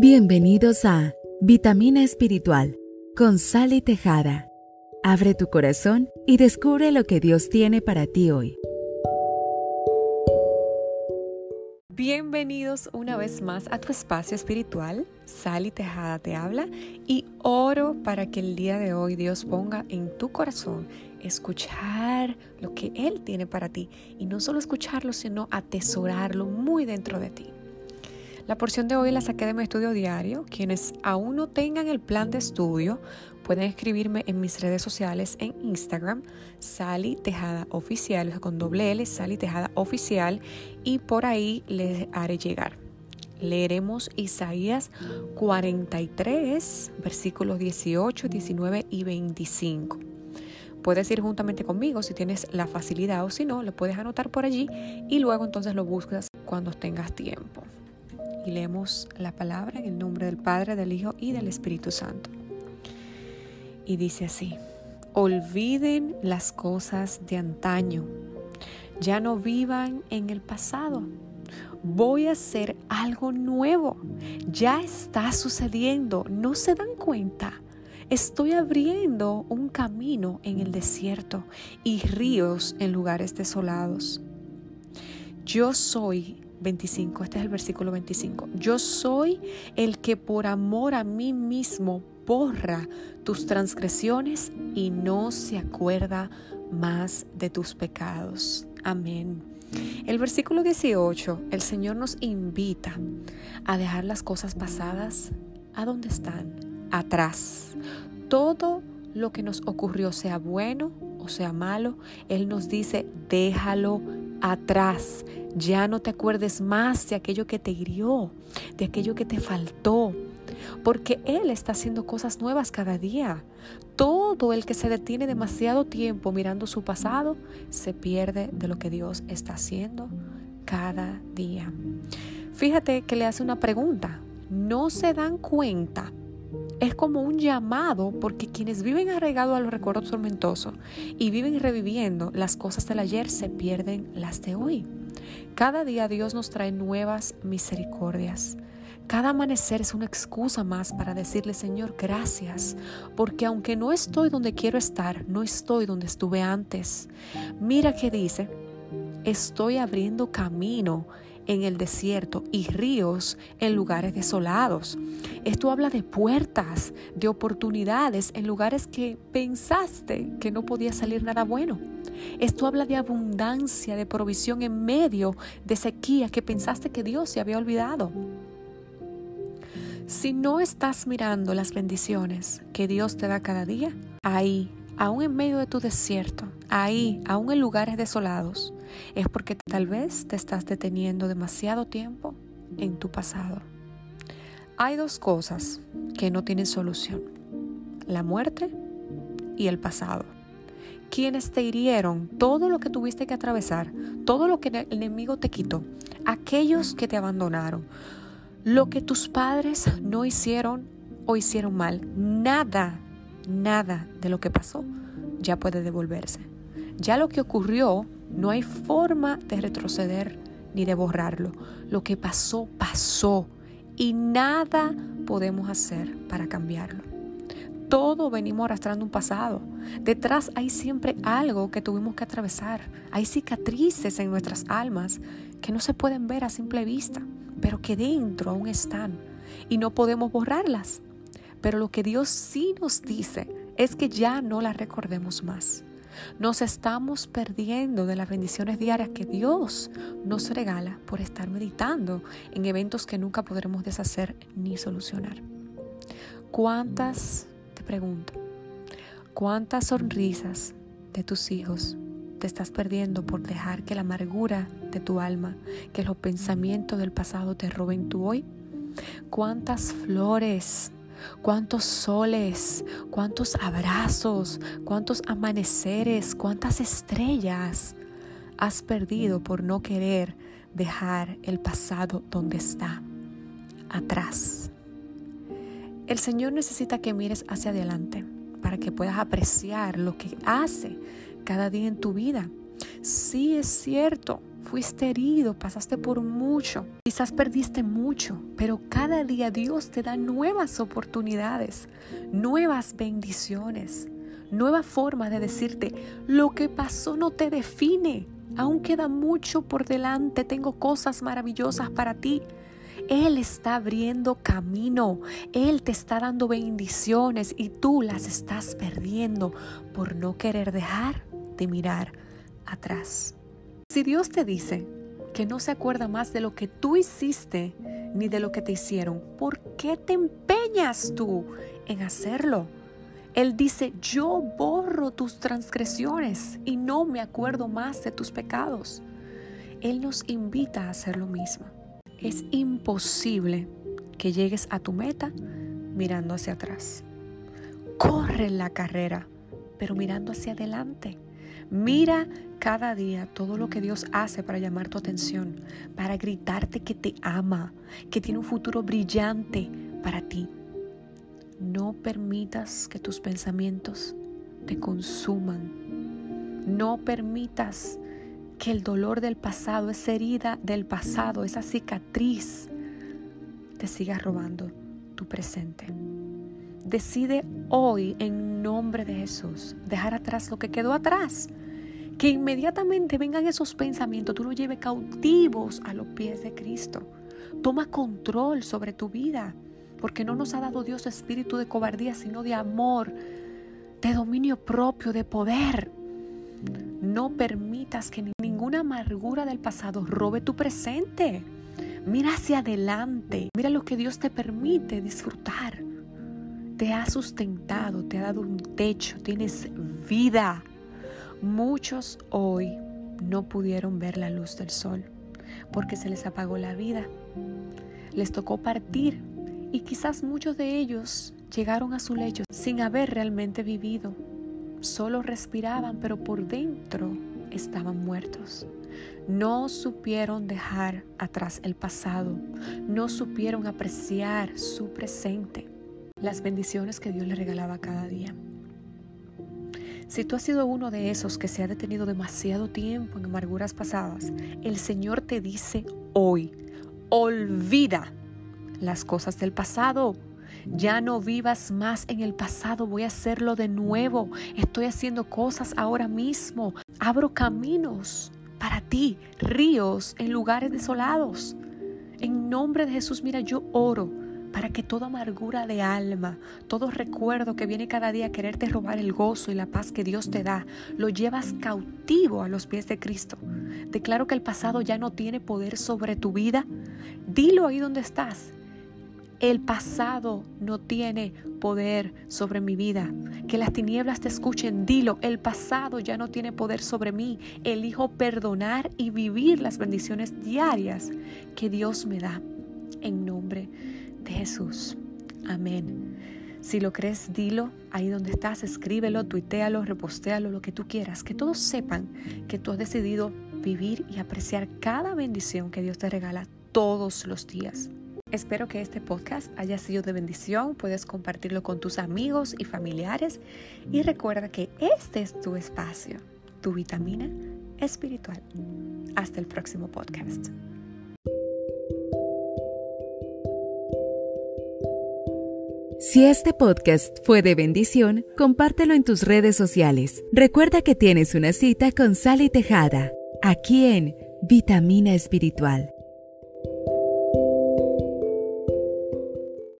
Bienvenidos a Vitamina Espiritual con Sally Tejada. Abre tu corazón y descubre lo que Dios tiene para ti hoy. Bienvenidos una vez más a tu espacio espiritual. Sally Tejada te habla y oro para que el día de hoy Dios ponga en tu corazón escuchar lo que Él tiene para ti y no solo escucharlo, sino atesorarlo muy dentro de ti. La porción de hoy la saqué de mi estudio diario. Quienes aún no tengan el plan de estudio pueden escribirme en mis redes sociales en Instagram, Sally Tejada Oficial, con doble L, Sally Tejada Oficial, y por ahí les haré llegar. Leeremos Isaías 43, versículos 18, 19 y 25. Puedes ir juntamente conmigo si tienes la facilidad o si no, lo puedes anotar por allí y luego entonces lo buscas cuando tengas tiempo y leemos la palabra en el nombre del Padre, del Hijo y del Espíritu Santo. Y dice así, olviden las cosas de antaño, ya no vivan en el pasado. Voy a hacer algo nuevo. Ya está sucediendo. ¿No se dan cuenta? Estoy abriendo un camino en el desierto y ríos en lugares desolados. Yo soy 25, este es el versículo 25. Yo soy el que por amor a mí mismo borra tus transgresiones y no se acuerda más de tus pecados. Amén. El versículo 18, el Señor nos invita a dejar las cosas pasadas a donde están, atrás. Todo lo que nos ocurrió, sea bueno o sea malo, Él nos dice, déjalo atrás. Ya no te acuerdes más de aquello que te hirió, de aquello que te faltó, porque Él está haciendo cosas nuevas cada día. Todo el que se detiene demasiado tiempo mirando su pasado se pierde de lo que Dios está haciendo cada día. Fíjate que le hace una pregunta. ¿No se dan cuenta es como un llamado porque quienes viven arraigados a los recuerdos tormentosos y viven reviviendo las cosas del ayer se pierden las de hoy. Cada día Dios nos trae nuevas misericordias. Cada amanecer es una excusa más para decirle, Señor, gracias, porque aunque no estoy donde quiero estar, no estoy donde estuve antes. Mira que dice, estoy abriendo camino en el desierto y ríos en lugares desolados. Esto habla de puertas, de oportunidades en lugares que pensaste que no podía salir nada bueno. Esto habla de abundancia, de provisión en medio de sequía que pensaste que Dios se había olvidado. Si no estás mirando las bendiciones que Dios te da cada día, ahí, aún en medio de tu desierto, ahí, aún en lugares desolados, es porque tal vez te estás deteniendo demasiado tiempo en tu pasado. Hay dos cosas que no tienen solución, la muerte y el pasado. Quienes te hirieron, todo lo que tuviste que atravesar, todo lo que el enemigo te quitó, aquellos que te abandonaron, lo que tus padres no hicieron o hicieron mal, nada, nada de lo que pasó ya puede devolverse. Ya lo que ocurrió, no hay forma de retroceder ni de borrarlo. Lo que pasó, pasó y nada podemos hacer para cambiarlo. Todo venimos arrastrando un pasado. Detrás hay siempre algo que tuvimos que atravesar. Hay cicatrices en nuestras almas que no se pueden ver a simple vista, pero que dentro aún están y no podemos borrarlas. Pero lo que Dios sí nos dice es que ya no las recordemos más. Nos estamos perdiendo de las bendiciones diarias que Dios nos regala por estar meditando en eventos que nunca podremos deshacer ni solucionar. ¿Cuántas, te pregunto, cuántas sonrisas de tus hijos te estás perdiendo por dejar que la amargura de tu alma, que los pensamientos del pasado te roben tu hoy? ¿Cuántas flores cuántos soles, cuántos abrazos, cuántos amaneceres, cuántas estrellas has perdido por no querer dejar el pasado donde está, atrás. El Señor necesita que mires hacia adelante para que puedas apreciar lo que hace cada día en tu vida. Sí es cierto, fuiste herido, pasaste por mucho, quizás perdiste mucho, pero cada día Dios te da nuevas oportunidades, nuevas bendiciones, nueva forma de decirte, lo que pasó no te define, aún queda mucho por delante, tengo cosas maravillosas para ti. Él está abriendo camino, Él te está dando bendiciones y tú las estás perdiendo por no querer dejar de mirar atrás. Si Dios te dice que no se acuerda más de lo que tú hiciste ni de lo que te hicieron, ¿por qué te empeñas tú en hacerlo? Él dice, yo borro tus transgresiones y no me acuerdo más de tus pecados. Él nos invita a hacer lo mismo. Es imposible que llegues a tu meta mirando hacia atrás. Corre la carrera, pero mirando hacia adelante. Mira cada día todo lo que Dios hace para llamar tu atención, para gritarte que te ama, que tiene un futuro brillante para ti. No permitas que tus pensamientos te consuman. No permitas que el dolor del pasado, esa herida del pasado, esa cicatriz, te siga robando tu presente. Decide hoy en nombre de Jesús dejar atrás lo que quedó atrás. Que inmediatamente vengan esos pensamientos, tú los lleves cautivos a los pies de Cristo. Toma control sobre tu vida, porque no nos ha dado Dios espíritu de cobardía, sino de amor, de dominio propio, de poder. No permitas que ninguna amargura del pasado robe tu presente. Mira hacia adelante. Mira lo que Dios te permite disfrutar. Te ha sustentado, te ha dado un techo, tienes vida. Muchos hoy no pudieron ver la luz del sol porque se les apagó la vida. Les tocó partir y quizás muchos de ellos llegaron a su lecho sin haber realmente vivido solo respiraban, pero por dentro estaban muertos. No supieron dejar atrás el pasado, no supieron apreciar su presente, las bendiciones que Dios le regalaba cada día. Si tú has sido uno de esos que se ha detenido demasiado tiempo en amarguras pasadas, el Señor te dice hoy, olvida las cosas del pasado, ya no vivas más en el pasado, voy a hacerlo de nuevo. Estoy haciendo cosas ahora mismo. Abro caminos para ti, ríos en lugares desolados. En nombre de Jesús, mira, yo oro para que toda amargura de alma, todo recuerdo que viene cada día a quererte robar el gozo y la paz que Dios te da, lo llevas cautivo a los pies de Cristo. Declaro que el pasado ya no tiene poder sobre tu vida. Dilo ahí donde estás el pasado no tiene poder sobre mi vida. Que las tinieblas te escuchen. Dilo, el pasado ya no tiene poder sobre mí. Elijo perdonar y vivir las bendiciones diarias que Dios me da. En nombre de Jesús. Amén. Si lo crees, dilo ahí donde estás, escríbelo, tuitealo, repostéalo, lo que tú quieras. Que todos sepan que tú has decidido vivir y apreciar cada bendición que Dios te regala todos los días. Espero que este podcast haya sido de bendición, puedes compartirlo con tus amigos y familiares y recuerda que este es tu espacio, tu vitamina espiritual. Hasta el próximo podcast. Si este podcast fue de bendición, compártelo en tus redes sociales. Recuerda que tienes una cita con Sally Tejada, aquí en Vitamina Espiritual.